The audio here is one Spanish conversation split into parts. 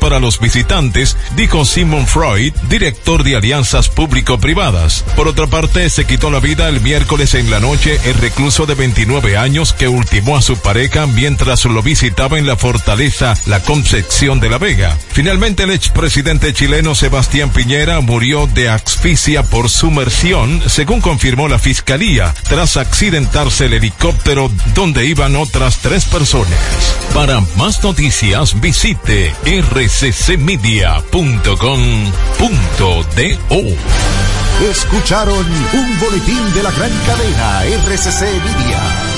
para los visitantes, dijo Simon Freud, director de alianzas público-privadas. Por otra parte, se quitó la vida el miércoles en la noche el recluso de 29 años que ultimó a su pareja mientras lo visitaba en la fortaleza La Concepción de la Vega. Finalmente, el expresidente chileno Sebastián Piñera murió de asfixia por sumersión, según confirmó la fiscalía, tras accidentarse el helicóptero donde iban otras tres personas. Para más noticias, visite rccmedia.com.do. Escucharon un boletín de la gran cadena RCC Media.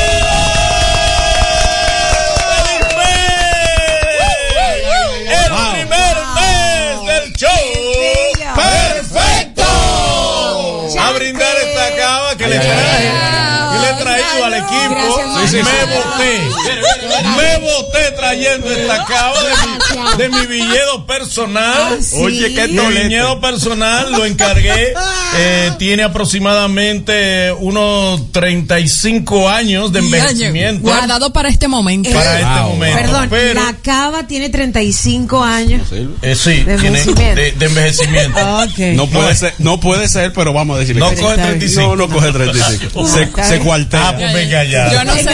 Equipo. Me boté. Me boté trayendo esta cava de mi, de mi viñedo personal. Oye, qué Mi viñedo personal lo encargué. Eh, tiene aproximadamente unos 35 años de envejecimiento. Guardado para este momento. Para este momento. Perdón, Pero- la cava tiene 35 años. Eh, sí, De tiene envejecimiento. de, de envejecimiento. Ok. No puede ser, no puede ser, pero vamos a decirle. No que sí. coge 35. No, no coge 35. Está Se, se cuartea. Ah, pues venga ya. Yo no sé.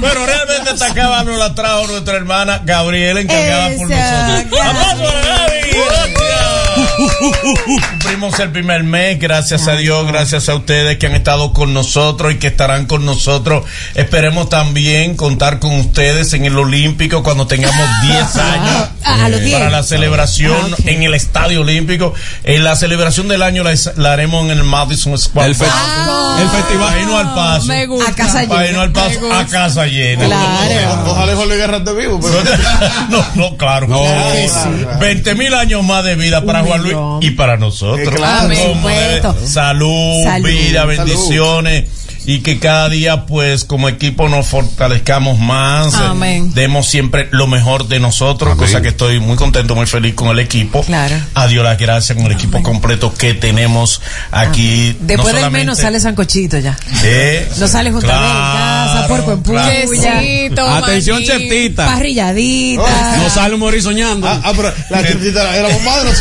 Pero realmente esta cava nos la trajo nuestra hermana Gabriela, encargada por nosotros. ¡Aplausos para Gaby! ¡Gracias! Cumplimos el primer mes, gracias a Dios, gracias a ustedes que han estado con nosotros y que estarán con nosotros. Esperemos también contar con ustedes en el Olímpico cuando tengamos 10 años. Ah, a los 10. Para la celebración Ah, ok. en el Estadio Olímpico. En la celebración del año la, la haremos en el Madison Square El, fe- Park. el festival. Para irnos al paso. Me gusta. A casa Para irnos al paso a casa llena. Claro. Ojalá Jorge Guerra esté vivo, pero. No, no, claro. No. Claro que sí. 20 mil años más de vida para Un Juan Luis millón. y para nosotros. Eh, claro. Salud, Salud. vida, bendiciones. Y que cada día, pues, como equipo nos fortalezcamos más. Amén. Eh, Demos siempre lo mejor de nosotros, Amén. cosa que estoy muy contento, muy feliz con el equipo. Claro. A Dios las gracias con el equipo completo que tenemos aquí. Después No del menos sale sancochito ya. Eh, No sale justo en casa, puerco en. Quesito, Atención, maní. cheptita. Parrilladita. No sale un morir soñando. Ah, ah, pero la churrita era, era nosotros.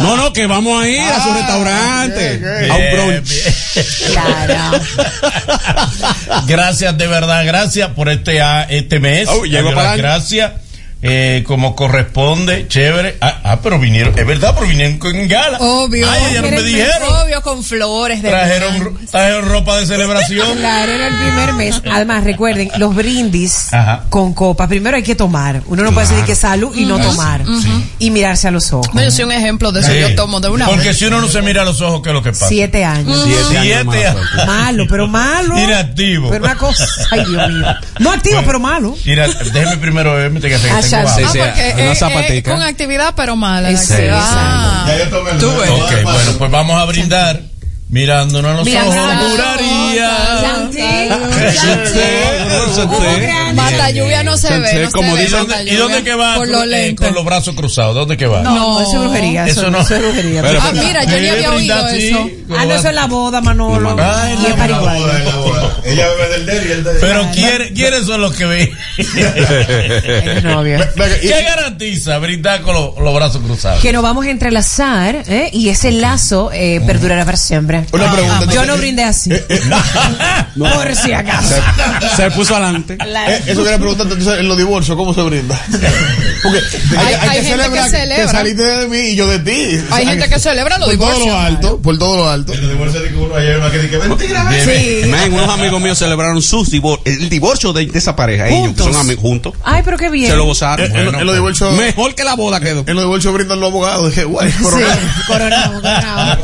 No, no, que vamos a ir a su Ah, restaurante. A un Bien, brunch. bien. Claro. gracias de verdad, gracias por este ah, este mes. Oh, llegó para gracias. Eh, como corresponde, chévere. Ah, ah, pero vinieron, es verdad, pero vinieron con gala. Obvio. Ay, ya no me dijeron. Obvio, con flores de Trajeron, trajeron ropa de celebración. Claro, era el primer mes. Además, recuerden, los brindis Ajá. con copa. Primero hay que tomar. Uno no puede decir que salud y no tomar. Y mirarse a los ojos. No, yo soy un ejemplo de eso. Sí. Yo tomo de una Porque vez. si uno no se mira a los ojos, ¿qué es lo que pasa? Siete años. Siete años Siete. Malo, pero malo. Inactivo. Pero una cosa. Ay, Dios mío. No activo, pero malo. Mira, déjeme primero verme que Ah, sé. Ah, sí, porque una zapatica. con actividad, pero mala. la Sí, exacto. Ya yo tomé el. Ok, bueno, pues vamos a brindar mirándonos a los ojos. Juraría. Mata lluvia no se ve. No Como se ve dicen, ¿Y dónde que va? Eh, con los brazos cruzados. ¿Dónde que va? No, no, eso es brujería. Eso, no. eso es brujería. Ah, mira, yo ni había oído eso. ah, no, eso es la boda, Manolo. Ay, y la es para boda, igual. Ella bebe del del y el de. Pero ¿quién- ¿quiénes son los que ven? ¿Qué garantiza brindar con los, brazos cruzados? Que nos vamos a entrelazar ¿eh? y ese lazo eh, perdurará para siempre. Una pregunta. Yo no brindé así. Por si acaso. Se puso adelante. Eh, Eso quería preguntarte, entonces, en los divorcios, ¿cómo se brinda? Porque hay, Hay- hay gente que celebrar celebra. saliste de mí y yo de ti. Hay gente que celebra los Por todo lo divorcios. alto, por todo lo alto. En los divorcios de que uno hay una que dice, mentira. Sí. Men, unos amigos míos celebraron sus divor el divorcio de, de esa pareja. Ellos que son amigos juntos. Ay, pero qué bien. Se lo gozaron. En, en- en los divorcios, Mejor que la boda quedó. en los divorcios brindan los abogados. Dije, guay, Sí, coronado. coronado, coronado.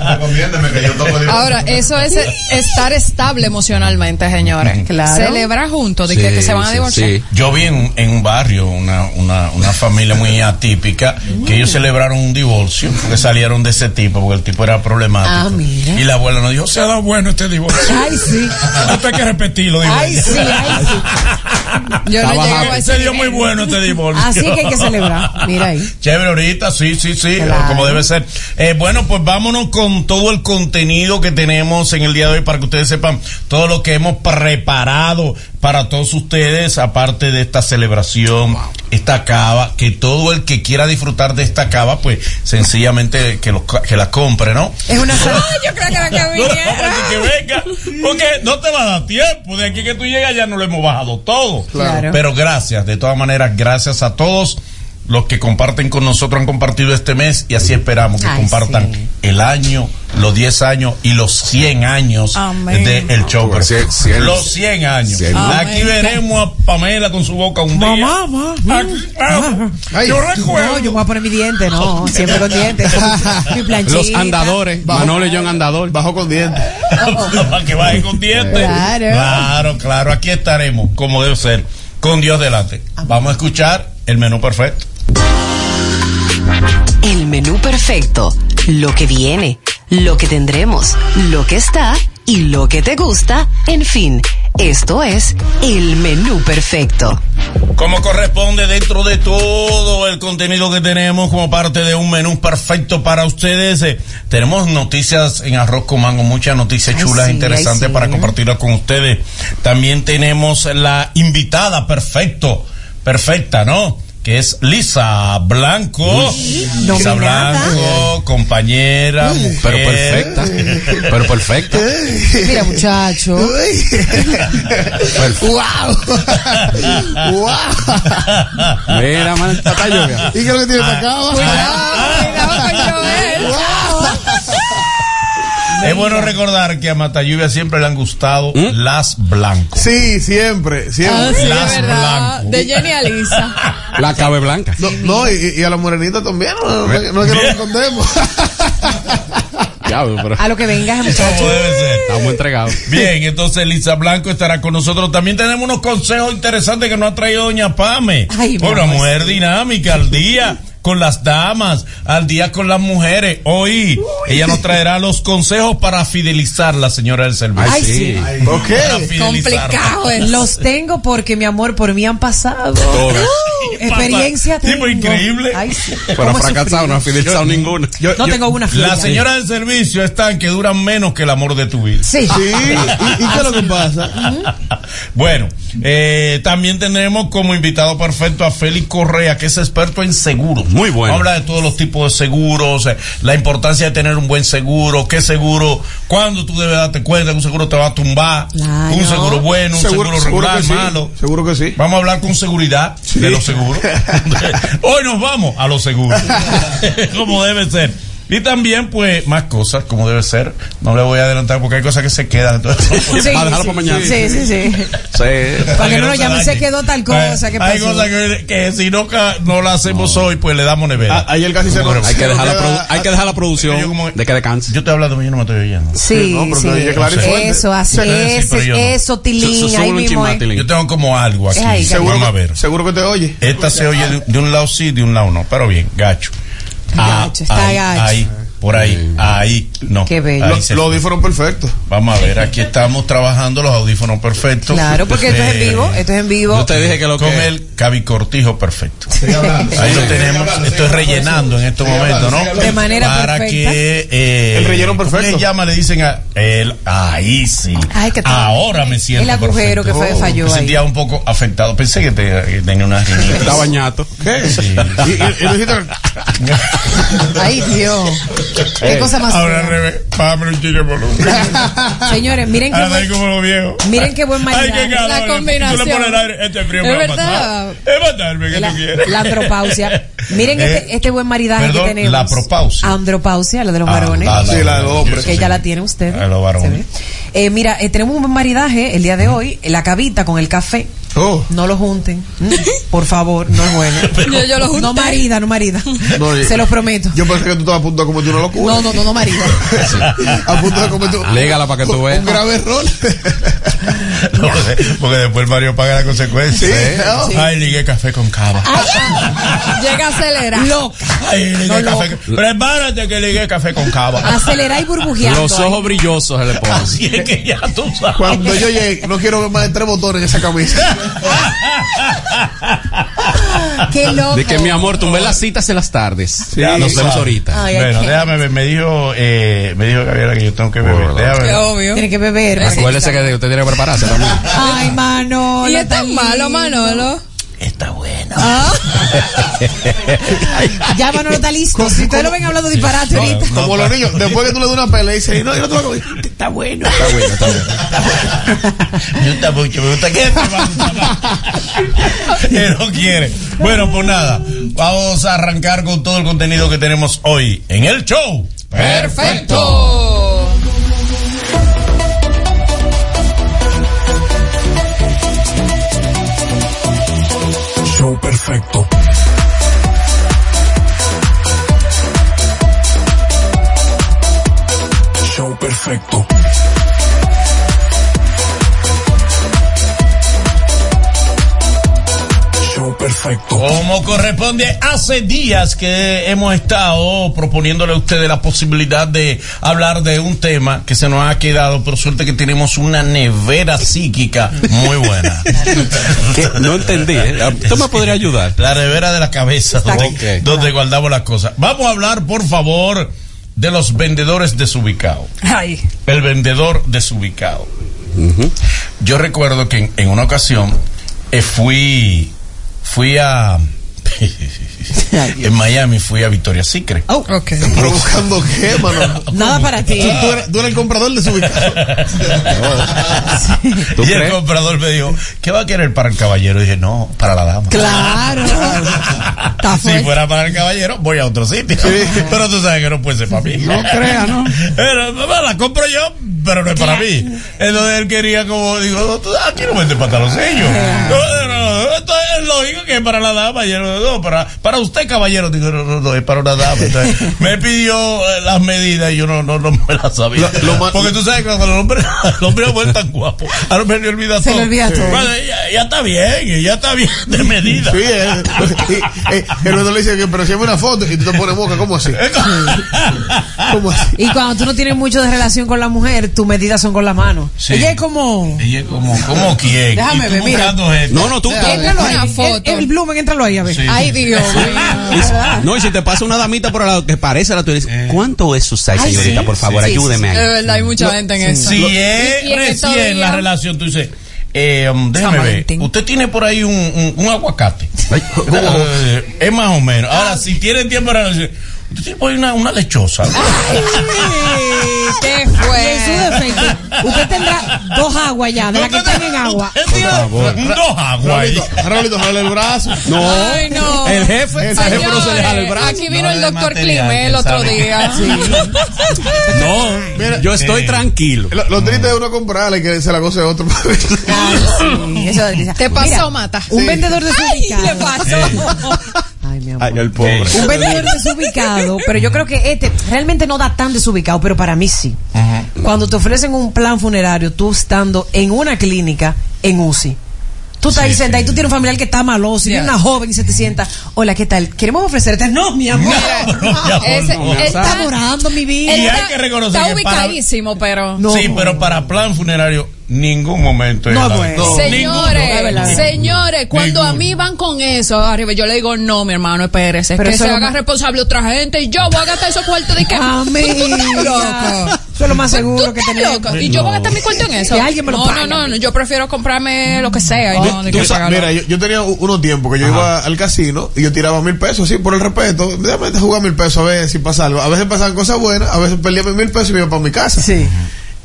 Que divorcio. Ahora, eso es estar estable emocionalmente, señores. Claro. Celebrar juntos, de que, que se van a divorciar. Sí. Yo vi en, en un barrio una, una, una familia muy atípica que ellos celebraron un divorcio porque salieron de ese tipo, porque el tipo era problemático. Ah, mira. Y la abuela nos dijo, se ha dado bueno este divorcio. Ay, sí. Esto hay que repetirlo. dijo Ay, sí, ay, sí. Yo no a Se dio muy bueno este divorcio. Así que hay que celebrar. Mira ahí. Chévere ahorita, sí, sí, sí, Claro. como debe ser. Eh, bueno, pues vámonos con todo el contenido que tenemos en el día de hoy para que ustedes sepan todo lo que hemos preparado para todos ustedes, aparte de esta celebración, esta cava, que todo el que quiera disfrutar de esta cava, pues sencillamente que, lo, que la compre, ¿no? Es una Ay, yo creo que era que No, que venga, porque no te va a dar tiempo. De aquí que tú llegas ya no lo hemos bajado todo. Claro. Pero gracias, de todas maneras, gracias a todos los que comparten con nosotros, han compartido este mes y así esperamos que Ay, compartan sí. el año, los 10 años y los 100 años Amén. del el show. Pues, cien- cien- los 100 años. cien- Aquí Amén. veremos a Pamela con su boca un día. Mamá, mamá. Aquí, vamos. Ay. yo recuerdo. No, yo voy a poner mi diente, no, siempre con dientes. Mi planchita. Los andadores. Manolo y John andador. Bajo con dientes. Para que baje con dientes. Claro. Claro, claro. Aquí estaremos, como debe ser, con Dios delante. Vamos a escuchar el menú perfecto. El menú perfecto, lo que viene, lo que tendremos, lo que está y lo que te gusta, en fin, esto es el menú perfecto. Como corresponde dentro de todo el contenido que tenemos como parte de un menú perfecto para ustedes, eh, tenemos noticias en arroz con mango, muchas noticias Ay, chulas, sí, interesantes ay, sí. para compartirlas con ustedes. También tenemos la invitada perfecto, perfecta, ¿no? Que es Lisa Blanco. Lisa nominada. Blanco, compañera, mujer. Pero perfecta. Pero perfecta. Mira, muchacho. ¡Wow! ¡Wow! Mira, man, está lluvia. ¿Y qué es lo que tiene esta cava? Cuidado Es bueno recordar que a Matalluvia siempre le han gustado las blancos. Sí, siempre, Ah, siempre. sí, de Las blanco. De Jenny Alisa. La cabe blanca. No, no, y, y a la morenita también, no, no, no es que nos escondemos. Pero A lo que vengas, Como muchacho. debe ser. estamos entregados. Bien, entonces Lisa Blanco estará con nosotros. También tenemos unos consejos interesantes que nos ha traído Doña Pame. Ay, mi Una mujer dinámica al día con las damas, al día con las mujeres. Hoy ella nos traerá los consejos para fidelizar la señora del servicio. Ay, sí. ok. Para fidelizarla. Complicado es. Los tengo porque, mi amor, por mí han pasado. Todas. Experiencia Tipo increíble. Ay, sí. Pero ¿Cómo he fracasado, no ha fidelizado ninguna. Yo- No yo- tengo una La señora del servicio están que duran menos que el amor de tu vida. Sí. Sí, ¿y, y qué es lo que pasa? Bueno, eh, también tenemos como invitado perfecto a Félix Correa, que es experto en seguros. Muy bueno. Habla de todos los tipos de seguros, eh, la importancia de tener un buen seguro, qué seguro, cuándo tú debes darte cuenta que un seguro te va a tumbar, Claro. un seguro bueno, un seguro, regular, que sí. malo. Seguro que sí. Vamos a hablar con seguridad de los seguros. Hoy nos vamos a los seguros. como debe ser. Y también, pues, más cosas, como debe ser. No le voy a adelantar porque hay cosas que se quedan. Entonces, Sí, Para dejarlo sí, para mañana. Sí, sí, sí. Sí. Para que no no nos se llamen, se dañe. quedó tal cosa. ¿Qué Hay pasó? cosas que, que si no, ca- no la hacemos hoy, pues le damos nevera. Ayer casi se ¿Cómo nos- que Hay que dejar la, hay que dejar la Yo producción como- de que descanse. Yo estoy hablando, pero yo no me estoy oyendo. Sí, No, pero sí. te. Eso, así, Sí, sí, no. eso, Su- Tilín, es. Yo tengo como algo aquí. Es ahí, Seguro, Vamos a ver. seguro que te oye. Esta se oye de, de un lado sí, de un lado no. Pero bien, gacho. Gacho, está ahí, gacho. Por ahí, ahí, no. Qué bello. Ahí Los, audífonos perfectos. Vamos a ver, aquí estamos trabajando los audífonos perfectos. Claro, porque esto es en Eh, vivo, esto es en vivo. Yo te dije que lo Con que. el cabicortijo perfecto. Ahí lo tenemos. Estoy rellenando en estos momentos, ¿no? De manera Para perfecta. que. eh, El relleno ¿cómo perfecto. le llama? Le dicen a él. Ahí sí. Ay, que. Ahora me siento. El agujero perfecto. que fue- falló Me ahí. sentía un poco afectado. Pensé que, te- que tenía una Está rinitis. bañato. ¿Qué? Sí. Y, Ay, Dios. Qué cosa más Ahora al revés. Bájame un chico de volumen. Señores, miren qué Ahora como los viejos. miren qué buen Ay, maridaje. qué calor. La combinación. Tú le pones el aire. Este frío Es me va a verdad. matar. Es matarme, que la, tú quieres. la andropausia. Miren Eh, este, este buen maridaje perdón, que tenemos. la propausia. Andropausia, la de los Ah, varones. la- Sí, la de los hombres. que ya la tiene usted. La de los varones. Eh, mira, eh, tenemos un buen maridaje el día de hoy. La cavita con el café. Oh. No lo junten. Mm, Por favor, no es bueno. Yo, yo lo junté. No marida, no marida. No, yo- Se lo prometo. Yo pensé que tú estabas a punto de cometer una locura. No, no, no, no marida. a punto de cometer Légala para que tú veas. Un grave error. No, porque después Mario paga la consecuencia. Sí, ¿eh? sí. Ay, ligué café con cava. Llega a acelerar. Loca. Ay, ligué No, café. con- Prepárate que ligué café con cava. Acelerar y burbujeando. Los ahí. ojos brillosos se le ponen. Así que ya tú sabes. Cuando yo llegue, no quiero ver más de tres botones en esa camisa. Qué loco. De que mi amor, tumbé las citas en las tardes. Ya Nos lo vemos ahorita. Ay, bueno, déjame ver. Me dijo, eh, me dijo Gabriela que yo tengo que beber. Bueno. Déjame ver. obvio. Tiene que beber. Acuérdese que usted tiene que prepararse también. Ay, Manolo. Y es tan malo. Manolo. Está bueno. Ah, Ya Manolo está listo. Si ustedes lo ven hablando disparate ahorita. Como los niños, después que tú le das una pelea y dices, no, yo no te voy a comer. Está bueno. Está bueno, está bueno. Me gusta mucho, me gusta que. Que no quiere. Bueno, pues nada, vamos a arrancar con todo el contenido que tenemos hoy en el show. perfecto. Como corresponde, hace días que hemos estado proponiéndole a ustedes la posibilidad de hablar de un tema que se nos ha quedado, pero suerte que tenemos una nevera psíquica muy buena. ¿Qué? No entendí. ¿eh? ¿Tú me podrías ayudar? La nevera de la cabeza, donde, Ok. donde guardamos las cosas. Vamos a hablar, por favor, de los vendedores desubicados. Ay. El vendedor desubicado. Yo recuerdo que en, en una ocasión eh, fui fui a en Miami fui a Victoria's Secret. Oh, Ok. Pero buscando qué, mano. nada para ti. Tú, tú eres, tú eres el comprador de su. ¿Tú y el comprador me dijo, ¿qué va a querer para el caballero? Y dije, no, para la dama. Claro. Si fuera para el caballero, voy a otro sitio. Pero tú sabes que no puede ser para mí. No crea, ¿no? Pero, mamá, la compro yo, pero no es para mí. Entonces él quería como, digo, aquí no vende pantaloncillos. Esto es lógico que es para la dama. No, para, para usted, caballero. Digo, no, no, no, es para una dama. Entonces, me pidió eh, las medidas y yo no, no, no me las sabía. Lo- lo Porque tú sabes que cuando el hombre, el hombre es tan guapo, al hombre le olvida Se todo. le olvida todo. Bueno, ya, ya está bien, ya está bien de medida. Sí, eh, y, eh, el vendedor le dice que, pero si una foto y tú te pones boca, ¿cómo así? ¿Cómo así? Y cuando tú no tienes mucho de relación con la mujer, tus medidas son con la mano. Sí. Ella es como. Ella es como, como quién. Déjame ver, mira. No, no, tú. Éntralo ahí. Una foto. El, el Blumen, éntralo ahí a ver. Sí. Ay, Dios mío. No, y si te pasa una damita por al lado que parece la tuya, dices, ¿cuánto es su size, Ay, señorita? sí, Por favor, sí, ayúdeme De ahí. verdad, hay mucha gente en eso. Si es recién la relación, tú dices, eh, um, déjame ver, usted tiene por ahí un, un, un aguacate. Eh, es más o menos. Ahora, si tienen tiempo de relación, usted tiene por ahí una, una lechosa. ¿Qué Y en su fue? defecto, usted tendrá dos aguas ya, de las que están en agua. Dos aguas. Raulito, jale el brazo. No, Ay, no. el jefe, el jefe no se le jala el brazo. Aquí vino No el de doctor Clime el otro sabe. día. No, Mira, yo estoy eh, tranquilo. Lo, lo triste es uno comprarle que se la goce otro. Ay, sí, eso es- Te pasó, Mira, Mata. Un Sí. vendedor Ay, desubicado. le pasó. Ay, mi amor. Ay, el pobre. Un vendedor desubicado, pero yo creo que este realmente no da tan desubicado, pero para mí sí. Cuando te ofrecen un plan funerario, tú estando en una clínica en UCI. Tú estás ahí sentada y tú tienes un familiar que está maloso y una joven y se te sienta. Hola, ¿qué tal? Queremos ofrecerte. No, mi amor. No, mi amor, Ese- no. él Está morando mi vida. él Y hay está- que reconocer Está para- ubicadísimo, pero. No. Sí, pero para plan funerario ningún momento. No, bueno. no, Señores, es señores, cuando a mí van con eso arriba, yo le digo, no, mi hermano, espérese, Pero que se es haga más- responsable otra gente y yo voy a gastar esos cuartos de que... Amiga. Loco. Eso es lo más ¿Tú seguro que tenemos. loco? Y yo voy a gastar mi cuarto en eso. Que alguien me lo no, pague. no, no, no, yo prefiero comprarme lo que sea. y no, de Tú que sa- pagarlo. mira, yo, yo tenía unos tiempos que yo iba al casino y yo tiraba mil pesos, sí, por el respeto. Déjame jugar mil pesos a ver si pasa algo. A veces pasaban cosas buenas, a veces perdía mil pesos y me iba para mi casa. Sí.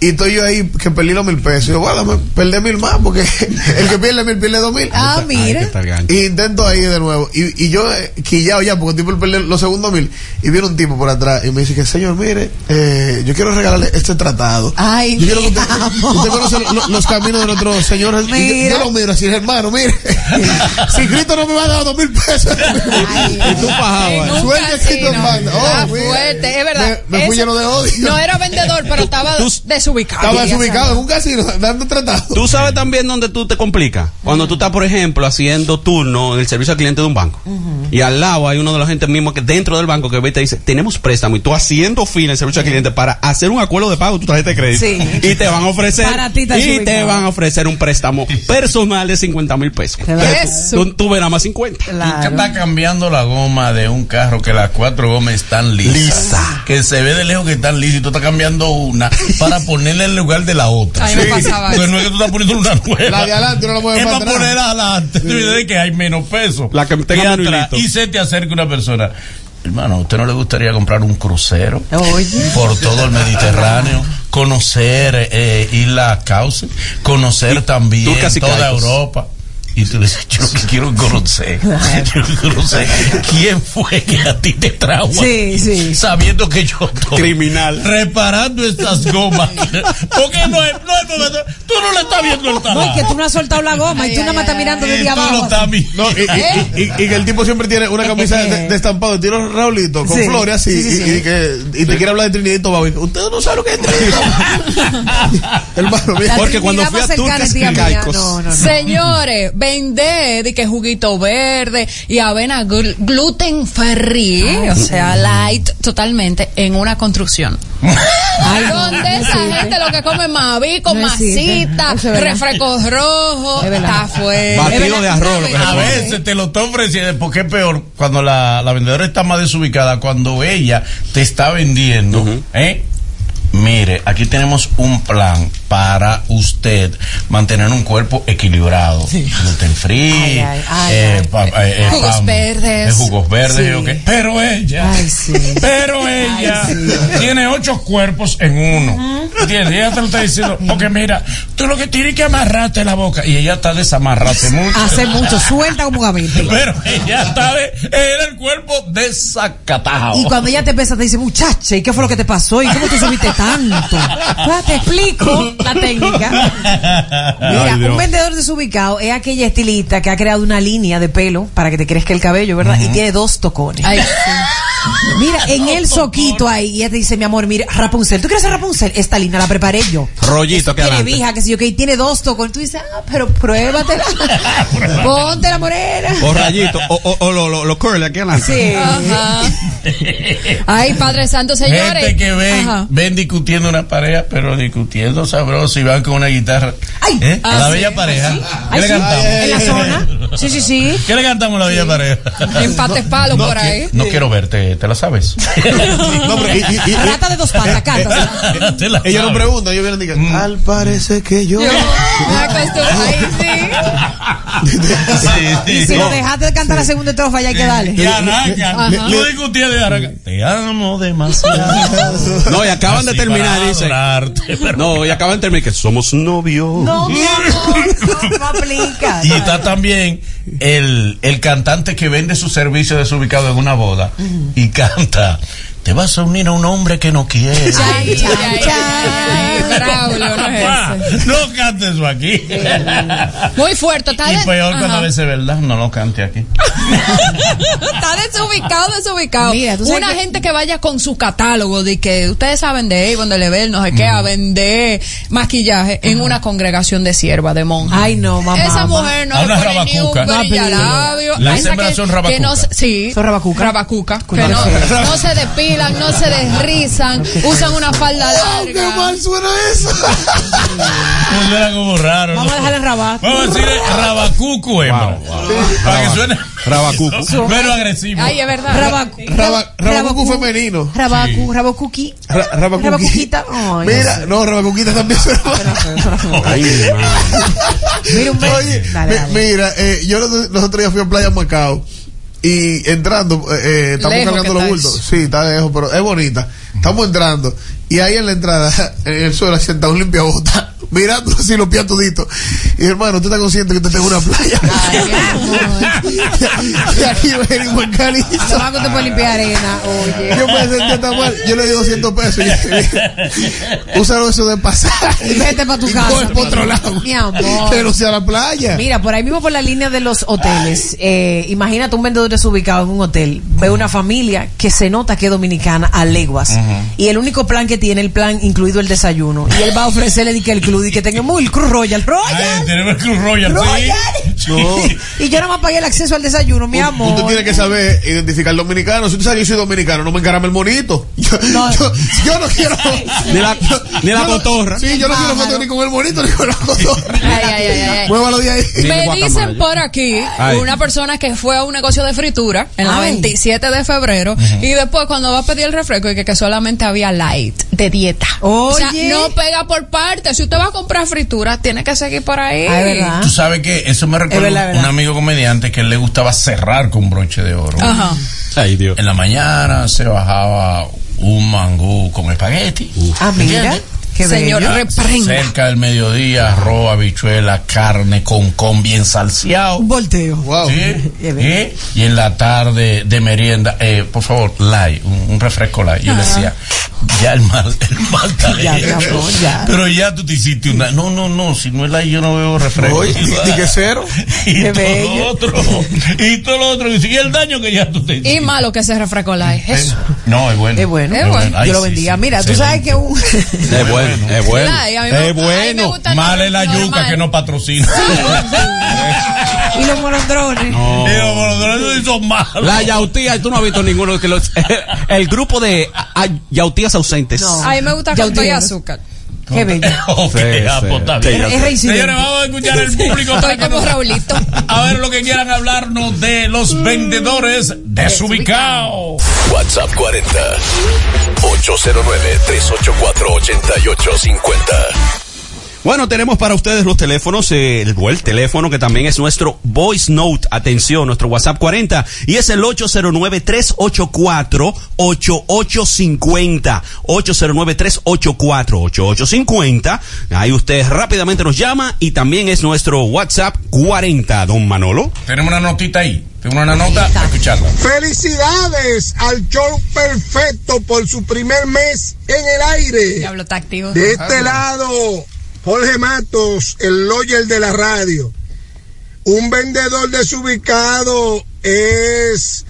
Y estoy yo ahí que perdí los mil pesos. Y yo, bueno, perdí mil más porque el que pierde mil pierde dos mil. Ah, mira. Y intento ahí de nuevo. Y, y yo eh, quillado ya, porque el tipo perdió los segundos mil. Y viene un tipo por atrás y me dice que, señor, mire, eh, yo quiero regalarle este tratado. Ay, yo quiero que usted, usted conoce lo- los caminos de nuestros señores. Y yo- lo miro así, hermano, mire. si Cristo no me va a dar dos mil pesos. Y tú pajabas. Suerte. Cristo, hermano. Oh, fuerte, es verdad. Me- me fui lleno de odio. No era vendedor, pero estaba tú- desubicado. Estaba desubicado en un casino dando tratado. Tú sabes también dónde tú te complicas. Cuando tú estás, por ejemplo, haciendo turno en el servicio al cliente de un banco. Y al lado hay uno de la gente mismo que dentro del banco que ve y te dice, tenemos préstamo. Y tú haciendo fila en el servicio al cliente para hacer un acuerdo de pago tu tarjeta de crédito. Sí. Y te van a ofrecer. Para ti está y te van a ofrecer un préstamo personal de 50 mil pesos. Eso. Tú, tú verás más 50. Tú Claro. está cambiando la goma de un carro que las cuatro gomas están lisas. Lisa. Que se ve de lejos que están lisas y tú estás cambiando una para ponerla en lugar de la otra. A mí me pasaba Entonces eso. no es que tú estás poniendo una nueva. La de adelante no la mueves Es para poner adelante. Tú dices que hay menos peso. La que tenga manuelito. atrás. Y se te acerca una persona. Hermano, ¿a usted no le gustaría comprar un crucero? Oye. por todo el Mediterráneo, conocer eh, Isla Cauce, conocer también y toda Caicos. Europa. Y tú dices, yo lo que quiero conocer, yo quiero conocer quién fue que a ti te trajo Sí, sí. sabiendo que yo estoy Criminal. reparando estas gomas. Porque no es, no es momento, tú no le estás viendo el No, y que tú no has soltado la goma y tú nada más estás mirando tú lo abajo. estás así. mirando. No, y, y- y- y- y que el tipo siempre tiene una camisa de, de estampado de tiro Raulito con Sí, flores así sí, sí, y, que, y te quiere hablar de Trinidad y Tobago. Usted no sabe lo que es Trinidad y Tobago. Hermano, Porque cuando fui a Turcas. Caicos. No, no, no. Señores, vender de que juguito verde y avena gl- gluten free, o sea, light totalmente en una construcción. Ay, no esa existe. gente lo que come maví con No masita, refrescos rojos, Es está fuera. Batido de arroz, A veces te lo está ofreciendo, porque es peor cuando la, la vendedora está más desubicada, cuando ella te está vendiendo, ¿eh? Mire, aquí tenemos un plan para usted mantener un cuerpo equilibrado. Gluten free, Ay, ay, ay, eh, pa- eh, eh, Jugos pam- verdes. eh, jugos verdes, Sí. ok. Pero ella, Ay, sí. pero ella tiene ocho cuerpos en uno. ¿Entiendes? Y ella te lo está diciendo, porque mira, tú lo que tienes que amarrarte la boca. Y ella está desamarrate mucho. Hace mucho, suelta como gavete. Pero ella está de, era el cuerpo desacatado. Y cuando ella te pesa, te dice, muchacha, ¿y qué fue lo que te pasó? ¿Y cómo tú subiste tanto? Ah, te explico la técnica. Mira, Ay, un vendedor desubicado es aquella estilista que ha creado una línea de pelo para que te crezca el cabello, ¿verdad? Y tiene dos tocones. Ay, Mira, en el soquito ahí, y ella te dice, mi amor, mira, Rapunzel, ¿tú quieres ser Rapunzel? Esta línea la preparé yo. Rollito que Tiene adelante. vija, que si yo, que tiene dos tocones. Tú dices, ah, pero pruébatela. Ponte la morena. O rayito, o, o, o lo, lo, lo curly aquí adelante. Sí. Ajá. Ay, Padre Santo, señores. Gente que ven, Ajá. ven discutiendo una pareja, pero discutiendo sabroso y van con una guitarra. Ay. ¿Eh? Ah, la sí. bella pareja. ¿Qué Ay, le sí, cantamos? en la zona. Sí, sí, sí. ¿Qué le cantamos a la bella pareja? Empates palos por ahí. No quiero verte, ¿te la sabes? No, pero y- y- y- Rata de dos patas, canta. Ellos no preguntan, ellos vienen y dicen, al parece que yo. Yo me acostumbro. Ay, sí. Y si lo dejaste de cantar la segunda estrofa, ya hay que darle. Y arranca. Ajá. Tú discutías de arranca. Te amo demasiado. No, y acaban de terminar, dice. No, y acaban de terminar que somos novios. No, mi amor, no, no aplica. Y está también el, el cantante que vende su servicio desubicado en una boda y canta. Te vas a unir a un hombre que no quiere. Ay, Chan, ay, chan. ay, Braulio, no es no cantes eso aquí. Muy fuerte, está Y de- peor cuando a Ajá. veces verdad, no lo cante aquí. Está desubicado, desubicado. Mira, tú sabes Una que- gente que vaya con su catálogo de que ustedes saben de Avon, de Level, no sé qué, a vender maquillaje en una congregación de sierva, de monjas. Ay, no, mamá. Esa mujer no le pone ni un rabacuca. brillalabio. La A esa hembras que- son que no rabacuca. se- sí. Son rabacuca. Rabacuca. Que Cuidado. no, no se depila bailan, no se desrizan, usan una falda ¡Oh, qué larga. mal suena eso! Suena como raro. Vamos a ¿no? dejarle en rabat. Vamos a decirle rabacucu. Para que suene Rabacucu. menos agresivo. Ay, es verdad. Rabacu. Raba- Rabacucu femenino. Rabacu, rabacuqui. Ra- Rabacuqui. Rabacuquita. Mira, no, Rabacuquita también suena. Ay. Mira un beso. Oye, Dale, mi- dale. mira, eh, yo los, los otros días fui a Playa Macao y entrando, eh, eh, estamos Lejos cargando los bultos. Sí, está lejos, pero es bonita. Estamos entrando y ahí en la entrada, en el suelo, sentado un limpiabota, mirando así los pies toditos. Y hermano, ¿tú estás consciente que está en una playa? y aquí venimos en Cali. Trabajo te puede limpiar arena. Oye. Yo me sentí tan mal. Yo le di 200 pesos. Úsalo eso de pasaje. Y vete pa' tu Y casa, por otro lado. mi amor. No sea la playa. Mira, por ahí mismo por la línea de los hoteles, eh, imagínate un vendedor desubicado en un hotel, ve una familia que se nota que es dominicana a leguas y el único plan que tiene el plan incluido el desayuno y él va a ofrecerle que el club y que tenga muy el Cruz Royal, Royal. Ay, tenemos el Cruz Royal, Royal. sí. Y yo nada más pagué el acceso al desayuno, mi amor. Usted tiene que saber identificar dominicano. Si usted sabe que yo soy dominicano, no me encarame el monito. Yo No. yo, yo no quiero. Ni la, ni la no- cotorra. Sí, yo no quiero foto ni con el monito ni con la cotorra. Ay, ay, ay, ay, ay. Muévalo de ahí. Me dicen por aquí Ay. una persona que fue a un negocio de fritura en la Ay. 27 de febrero y después cuando va a pedir el refresco y que, que solamente había light de dieta. O sea, Oye. no pega por partes. Si usted va a comprar fritura, tiene que seguir por ahí. Ah, es verdad. Tú sabes que eso me recuerda verdad, un amigo comediante que él le gustaba cerrar con broche de oro. Ajá. Ay, Dios. En la mañana se bajaba un mangú con espagueti. Ah, ¿Me mira. Qué Señor. Cerca del mediodía, arroz, habichuela, carne con con bien salseado. Un volteo. Wow. ¿Sí? Y en la tarde de merienda, eh, por favor, light, un, un refresco light. Yo le decía, ya el mal, el mal está Ya, amor, ya. Pero ya tú te hiciste una. No, no, no, si no es light, yo no veo refresco. Oye, ¿y- y qué cero? Y Qué todo bello. lo otro. Y todo lo otro. Y el daño que ya tú te hiciste. Y malo que ese refresco light. Eso. No, es bueno. Es bueno. Es bueno. Ay, Yo lo sí, bendiga. sí, Mira, tú sabes que un... Es bueno, es bueno. Es bueno. gusta el Mal es la yuca que no patrocina. y los molondrones. No. Digo, bueno, no son malos. La yautía, tú no has visto ninguno que los, el grupo de a- yautías ausentes. No. A mí me gusta con y azúcar. Qué bello. Ok, Sí, ah, sí. pues, Sí, Es. Señores, vamos a escuchar al público Estoy para que como nos- Raulito. A ver lo que quieran hablarnos de los vendedores desubicados. WhatsApp 40 809 384 8850. Bueno, tenemos para ustedes los teléfonos, el, el teléfono que también es nuestro voice note, atención, nuestro WhatsApp 40, y es el 809-384-8850, 809-384-8850, ahí usted rápidamente nos llama y también es nuestro WhatsApp 40, don Manolo. Tenemos una notita ahí. Tenemos una nota para escucharla. Felicidades al show perfecto por su primer mes en el aire. Diablo, está activo. De este lado, Jorge Matos, el lawyer de la radio. Un vendedor desubicado es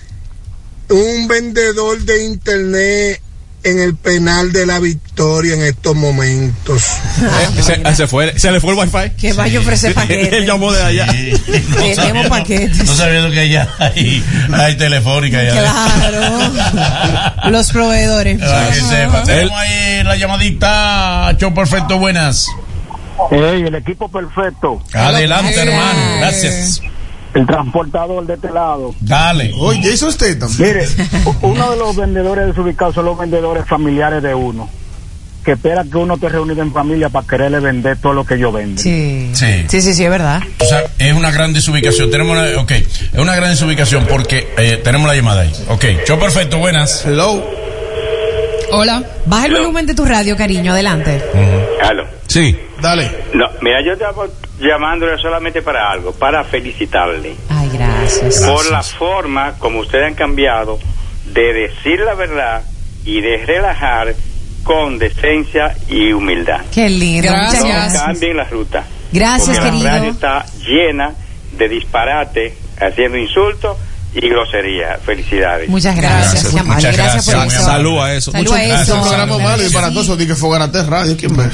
un vendedor de internet en el penal de la victoria en estos momentos. Eh, se, se fue, se le fue el wifi. Que vaya a ofrecer Él paquetes. llamó de allá. Tenemos paquetes. No sabiendo que ya hay, hay telefónica ya. Claro. Los proveedores. Para que sepa. Tenemos ahí la llamadita. Show perfecto, buenas. Ey, el equipo perfecto. Adelante, hermano. Gracias. El transportador de este lado. Dale. Oye, Jason Statham. Mire, uno de los vendedores desubicados son los vendedores familiares de uno. Que espera que uno esté reunido en familia para quererle vender todo lo que ellos venden. Sí. Sí. Sí, sí, sí, es verdad. O sea, es una gran desubicación. Tenemos una, ok, es una gran desubicación porque eh, tenemos la llamada ahí. Ok, show perfecto, buenas. Hello. Hola. Baja el volumen de tu radio, cariño, adelante. Aló. Sí. Dale. No, mira, yo estaba llamándole solamente para algo, para felicitarle Ay, gracias. por la forma como ustedes han cambiado de decir la verdad y de relajar con decencia y humildad. Qué lindo. Gracias. No cambien la ruta. Gracias, porque la radio querido. está llena de disparate, haciendo insultos y grosería. Felicidades. Muchas gracias. Gracias. Muchas Gracias por gracias, eso. Salud a eso. Salud Muchas a gracias. Es un eso. programa malo y para todo eso, di que Fogarate Radio, ¿quién ve?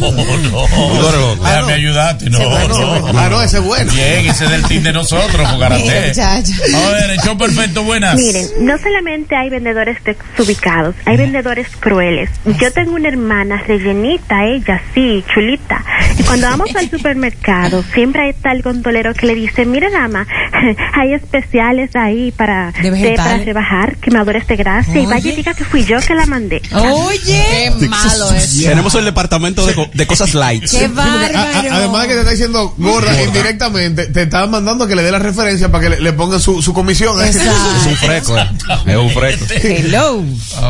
No, no. Déjame ayudarte, no. no. Ah, no, ese es bueno. Bien, ese es del team de nosotros, Fogarate. A ver, show perfecto, buenas. Miren, no solamente hay vendedores desubicados, hay vendedores crueles. Yo tengo una hermana rellenita, ella sí, chulita. Y cuando vamos al supermercado, siempre está el gondolero que le dice, mire dama, hay especiales ahí para, De vegetales. para rebajar, quemadores de grasa. Y vaya y diga que fui yo que la mandé. Oye, Qué malo es. Tenemos el departamento de, co- de cosas light. qué a- a- bárbaro. además de que te está diciendo gorda indirectamente, te está mandando que le dé la referencia para que le, le pongan su, su comisión. Es un freco, eh. Es un freco. Hello.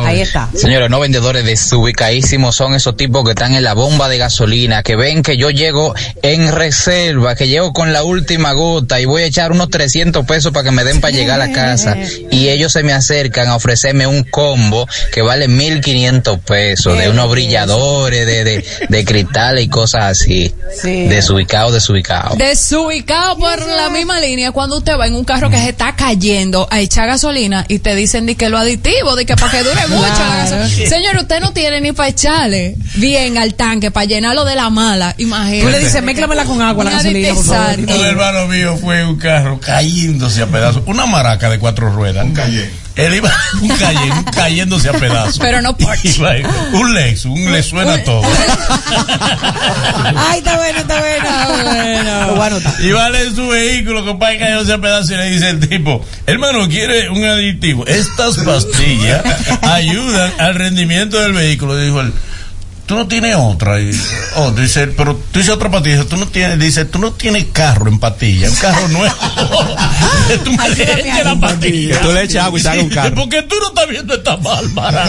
Ahí está. Señores, no vendedores desubicadísimos son esos tipos que están en la bomba de gasolina, que ven que yo llego en reserva, que llego con la última gota y voy a echar unos 300 pesos para que me den para llegar a la casa. Y ellos se me acercan a ofrecerme un combo que vale 1500 pesos, de unos brilladores, de, de, de cristales y cosas así. Sí. Desubicado, desubicado. Desubicado por la misma línea cuando usted va en un carro que se está cayendo a echar gasolina y te dicen de que lo aditivo, de que para que dure mucho la gasolina. Señor, usted no tiene ni para echarle bien al tanque, para llenarlo de la mala. Imagínate. Tú le dices, méclamela con agua la gasolina, por favor. Un hermano mío fue un carro cayéndose a pedazos. Una maraca de cuatro ruedas. Un Cayenne. Él iba un Cayenne cayéndose a pedazos. Pero no Porsche. Un Lexus, un le suena todo. Ay, está bueno, está bueno. Y vale en su vehículo, compadre, cayéndose a pedazos y le dice el tipo, hermano, ¿quiere un aditivo? Estas pastillas ayudan al rendimiento del vehículo. Dijo él, tú no tienes otra. Y, oh, dice, pero tú dices otra pastilla. Tú no tienes, dice, tú no tienes carro en patilla, un carro nuevo. tú me ahí. la pastilla. Que tú le eches agua y te un carro. Porque tú no estás viendo esta Bárbara.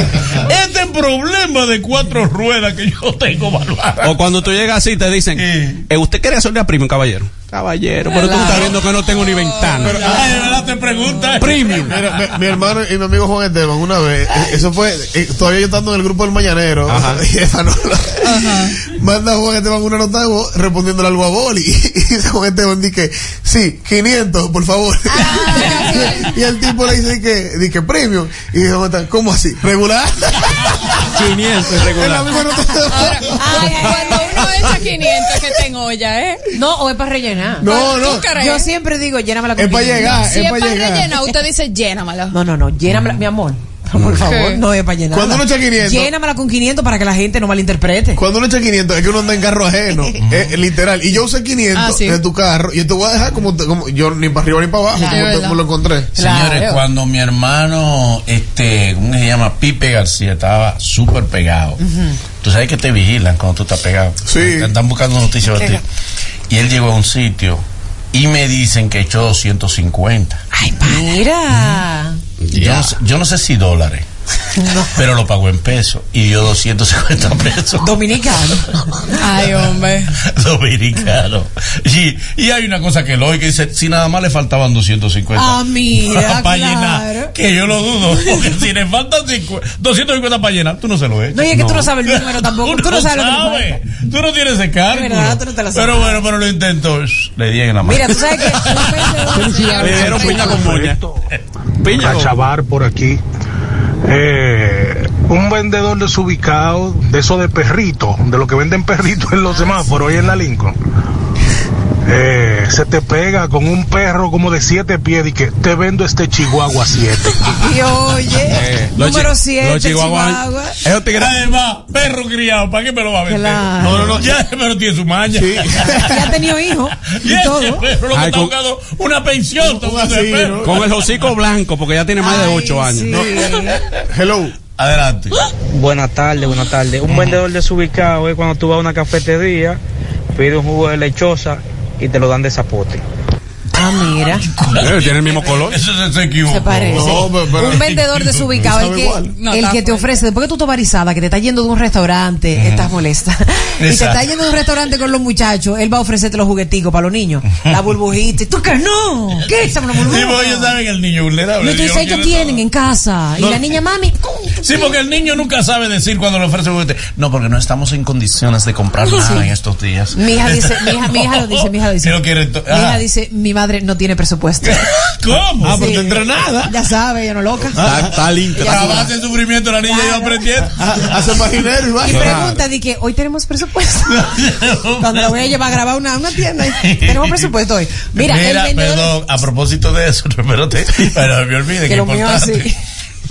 Este problema de cuatro ruedas que yo tengo, Bárbara. O cuando tú llegas así te dicen, eh, ¿usted quiere gasolina premium, caballero? Caballero, pero tú estás viendo que no tengo ni ventana. Ay, de verdad te pregunta. Premium. Mira, mi, mi hermano y mi amigo Juan Esteban, una vez, eh, eso fue, eh, todavía yo estando en el grupo del Mañanero, Ajá. y Emanuela, manda a Juan Esteban una nota de voz respondiéndole algo a Boli, y dice Juan Esteban, dice, sí, 500, por favor. y el tipo le dice, que, dice, premium, y dice ¿cómo así? ¿Regular? 500 Es la regular. misma nota de voz. Ahora, cuando uno echa 500 que tengo olla, ¿eh? No, o es para rellenar. No, no. Yo siempre digo, llénamela con es para 500. llegar, Si es para rellenar, usted dice llénamela. No, no, no, llénamela, mi amor. Por favor, no es para llenar. Cuando uno echa 500. Llénamela con 500 para que la gente no malinterprete. Cuando uno echa 500 es que uno anda en carro ajeno, eh, literal. Y yo usé 500 Ah, sí. tu carro y te voy a dejar como, te- como yo ni para arriba ni para abajo, Claro, como, te- verdad. como lo encontré. Señores, cuando mi hermano, este, ¿cómo se llama? Pipe García estaba súper pegado. Tú sabes que te vigilan cuando tú estás pegado. Sí. Te Están buscando noticias de ti. Y él llegó a un sitio y me dicen que echó 250. Ay, mira. Yo, no sé, yo no sé si dólares, pero lo pagó en pesos y dio 250 pesos. Dominicano. Ay, hombre. Dominicano. Y, y hay una cosa que lógica dice, si nada más le faltaban 250. Ah, mira, para claro. llenar. Que yo lo dudo. Porque si le faltan 50 250 para llenar, tú no se lo echas. No, y es que tú no sabes el número tampoco. Tú no sabes lo que sabes. Tú no tienes ese cálculo. verdad, tú no te lo sabes. Pero bueno, pero lo intento. Le di en la mano. Mira, tú sabes que Le dieron piña con moña. Piña Chavar por aquí. Eh, un vendedor desubicado de eso de perritos, de lo que venden perritos en los semáforos y en la Lincoln. Eh, se te pega con un perro como de siete pies y que te vendo este chihuahua siete. Y oye, Eh, número 7, los chihuahuas- Chihuahua. Esos tigres- Además, perro criado, ¿para qué me lo va a vender? Claro. No, no, no, ya, pero tiene su maña. Ya ha tenido hijos Y y ese todo. perro lo que Ay, está con- buscando una pensión. buscando el perro. Con el hocico blanco, porque ya tiene más de 8 años. sí. Hello. Adelante. Buenas tardes, buenas tardes. Un vendedor desubicado es cuando tú vas a una cafetería, pides un jugo de lechosa y te lo dan de zapote. Ah, mira. Eh, Tiene el mismo color. Eso se, se equivocó. Se parece. No, pero- pero- un vendedor desubicado, el que. No, el está que te ofrece, después que tú estás barizada, que te estás yendo de un restaurante, estás molesta, y te estás yendo de un restaurante con los muchachos, él va a ofrecerte los jugueticos para los niños, la burbujita, tú que no, ¿qué es esa Sí, porque ellos saben que el niño vulnerable. Que no ellos quieren tienen todo. en casa, y la niña mami, Sí, porque el niño nunca sabe decir cuando le ofrece juguete. No, porque no estamos en condiciones de comprar nada en estos días. mi hija dice, mi hija, mi hija lo dice, mi hija lo dice. Mi hija dice, mi madre madre no tiene presupuesto. ¿Cómo? Ah, pero Sí. tendrá nada. Ya sabe, ella no loca. Está, está limpia. A base de sufrimiento la niña iba aprendiendo. Hace maginero y va. Y pregunta, di que hoy tenemos presupuesto. Cuando la voy a llevar a grabar una, una tienda, tenemos presupuesto hoy. Mira, el vendedor. perdón, a propósito de eso, pero te, pero me olvide Que que, lo mío importante.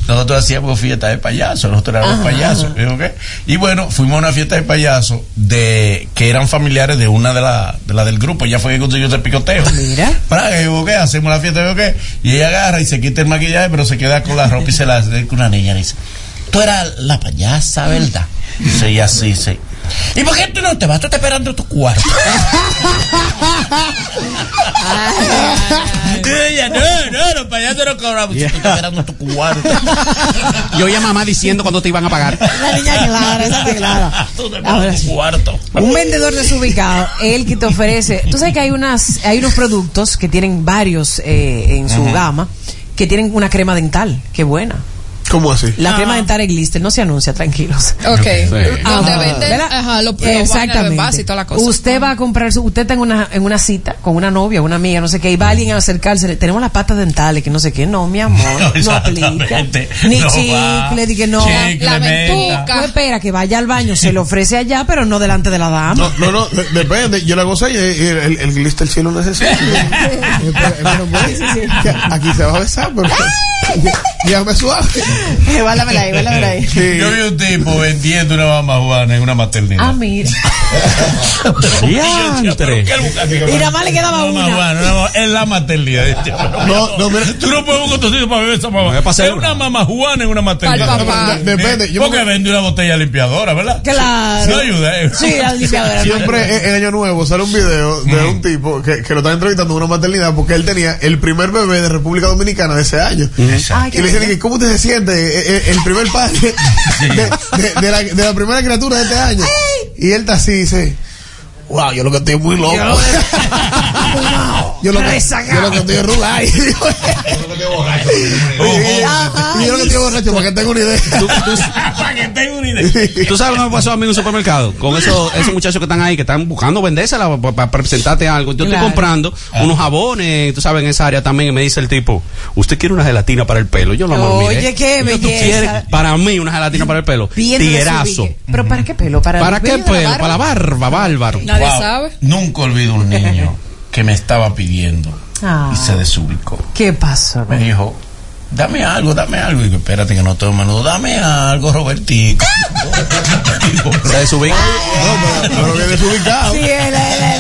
Nosotros hacíamos fiestas de payaso, nosotros éramos Ajá, payasos. ¿digo qué? Y bueno, fuimos a una fiesta de payaso de que eran familiares de una de las de la del grupo. Ella fue que consiguió ese picoteo. Mira. Para digo, ¿qué? Hacemos la fiesta, ¿qué? Y ella agarra y se quita el maquillaje, pero se queda con la ropa y se la hace con una niña. Y dice, tú eras la payasa, ¿verdad? Dice, y así, sí. ¿Y por qué tú no te vas? Tú estás esperando tu cuarto. Ella, no, no, los payasos no cobramos. Tú estás esperando tu cuarto. Y oía mamá diciendo cuando te iban a pagar. La niña clara, esa es clara. Tú te Ahora tu cuarto. Un vendedor desubicado, el que te ofrece. Tú sabes que hay unas, hay unos productos que tienen varios eh, en su gama que tienen una crema dental. Qué buena. ¿Cómo así? La crema dental es glister, no se anuncia, tranquilos. Ok. Donde Ajá. venden, ¿Verdad? ajá, lo, Exactamente. y toda la cosa. Usted va a comprar su, usted está en una, en una cita con una novia, una amiga, no sé qué, y va alguien a acercarse, le- tenemos las patas dentales, que no sé qué, no, mi amor, no, aplica. Exactamente. Ni No chicle, que no. Chicle, la menta. Pues espera que vaya al baño, se lo ofrece allá, pero no delante de la dama. No, no, no, de- depende. Yo la gozo y el, el, el glister sí lo necesita. Aquí se va a besar, pero. Déjame suave. Bálamela ahí, ahí. Sí. Yo vi un tipo vendiendo una mamá juana en una maternidad. Ah, mira. Diantre. Y nada más le quedaba Mamá una. juana, una mamá- en la maternidad. No, no, mira. Tú no puedes buscar tu sitio para beber esa mamá. Es una mamá juana en una maternidad. Depende, yo Porque me- vende una botella limpiadora, ¿verdad? Claro. No ayuda, ¿eh? Sí, la limpiadora. Siempre en, en Año Nuevo sale un video de un tipo que, que lo están entrevistando en una maternidad porque él tenía el primer bebé de República Dominicana de ese año. Ay, Y le dicen ¿cómo usted se siente? Eh, eh, El primer padre de, de- de la, de la primera criatura de este año. Y él está así dice, wow, yo lo que estoy es muy loco. Yo lo que, yo lo que estoy es. Y yo lo que estoy borracho para que tenga una idea. Para que tenga una idea. ¿Tú sabes lo que me pasó a mí en un supermercado? Con esos, esos muchachos que están ahí, que están buscando vendérsela para presentarte algo. Yo Claro. estoy comprando unos jabones, tú sabes, en esa área también, y me dice el tipo, ¿usted quiere una gelatina para el pelo? Yo lo Oye, miré. qué ¿Qué tú belleza. quieres? Para mí, una gelatina para el pelo. Desubique. ¿Pero para qué pelo? ¿Para, ¿Para el qué pelo? barba? Para la barba, bárbaro. Nadie Wow. sabe. Nunca olvido un niño que me estaba pidiendo Ah. y se desubicó. ¿Qué pasó? Me dijo, dame algo, dame algo. Y digo, espérate que no tengo menudo, dame algo, Robertico. Se desubica. Pero que desubicado. Sí.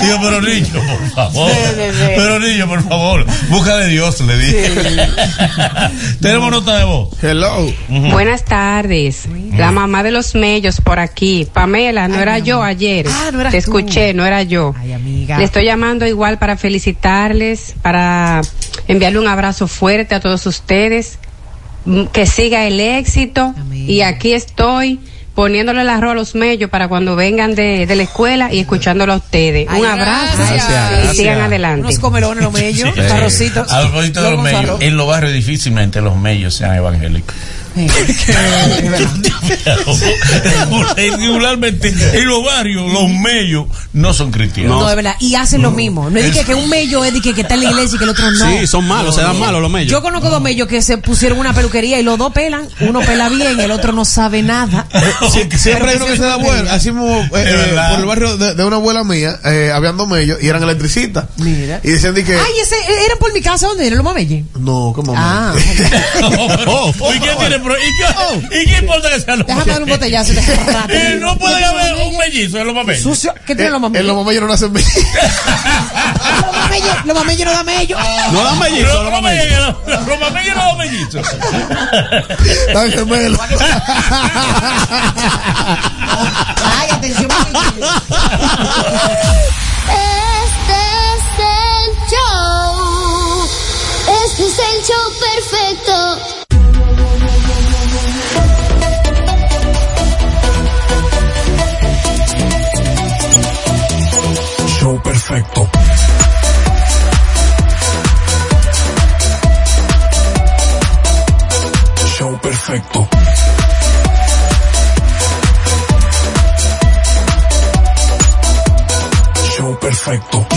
Digo, pero niño, por favor. Sí, sí, sí. Pero niño, por favor. Busca de Dios, le dije. Tenemos nota de voz. Hello. Buenas tardes. La mamá de los mellos por aquí. Pamela, no Ay, era yo ayer. Ah, no eras Te tú. escuché, no era yo. Ay, amiga. Le estoy llamando igual para felicitarles, para enviarle un abrazo fuerte a todos ustedes. Mm, Que siga el éxito. Amén. Y aquí estoy poniéndole el arroz a los mellos para cuando vengan de, de la escuela y escuchándolo a ustedes. Ay, un abrazo gracias. y Gracias. sigan adelante. Unos comelones, los mellos, Sí. arrocitos. A propósito de Luego los medios, arroz. en los barrios difícilmente los medios sean evangélicos. Regularmente en los barrios los medios no son cristianos. No, es verdad. Y hacen lo mismo. No es de que, que un mello es de que, que está en la iglesia y que el otro no. Sí, son malos, se dan malos los mellos. Yo conozco dos mellos que se pusieron una peluquería y los dos pelan. Uno pela bien, el otro no sabe nada. Sie- siempre hay uno que se da vuelta. Así mismo, eh, eh, por el barrio de, de una abuela mía, eh, habían dos mellos y eran electricistas. Mira. Y decían de que. Ay, ese, eran por mi casa donde era los mameyes. No, ¿cómo? Ah, Oh, ¿Y qué tiene ¿Y qué, y qué importa que sean los déjame dar un botellazo. Eh, no puede haber un mellizo en los papeles. Sucio. ¿Qué tienen los En mameyes? los mamellos no nacen mellos. Los mameyes, los mameyes no dan mello. No dan mellizos, Los no dan mamellos mellizos. los- los mamellos no dan mellizos. Están gemelos. perfecto.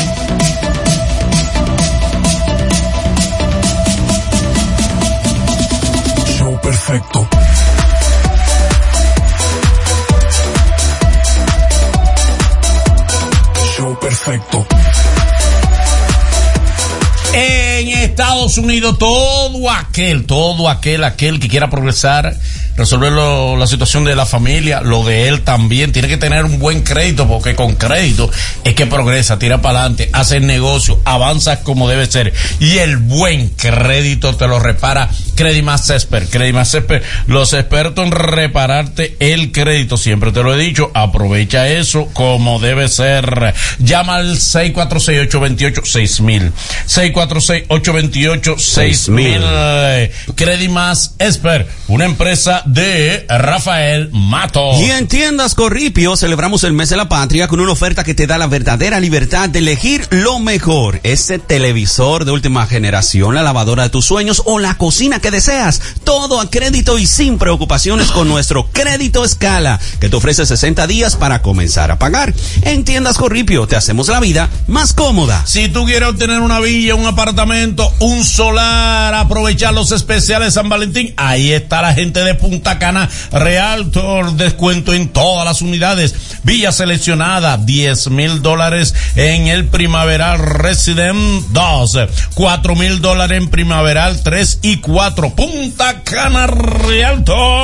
Show perfecto. Show perfecto. En Estados Unidos, todo aquel, todo aquel, aquel que quiera progresar resolver lo- la situación de la familia, lo de él también, tiene que tener un buen crédito, porque con crédito es que progresa, tira para adelante, hace negocio, avanza como debe ser. Y el buen crédito te lo repara Credimas Cesper. Credimas Cesper, los expertos en repararte el crédito, siempre te lo he dicho, aprovecha eso como debe ser. Llama al 646-828-6000. 646-828-6000. Credimas Esper, una empresa de Rafael Mato. Y en tiendas Corripio celebramos el mes de la patria con una oferta que te da la verdadera libertad de elegir lo mejor. Ese televisor de última generación, la lavadora de tus sueños o la cocina que deseas. Todo a crédito y sin preocupaciones con nuestro crédito escala que te ofrece 60 días para comenzar a pagar. En tiendas Corripio te hacemos la vida más cómoda. Si tú quieres obtener una villa, un apartamento, un solar, aprovechar los especiales San Valentín, ahí está la gente de Punta Cana Realtor, descuento en todas las unidades. Villa seleccionada, 10 mil dólares en el primaveral Resident 2, 4 mil dólares en primaveral 3 y 4. Punta Cana Realtor.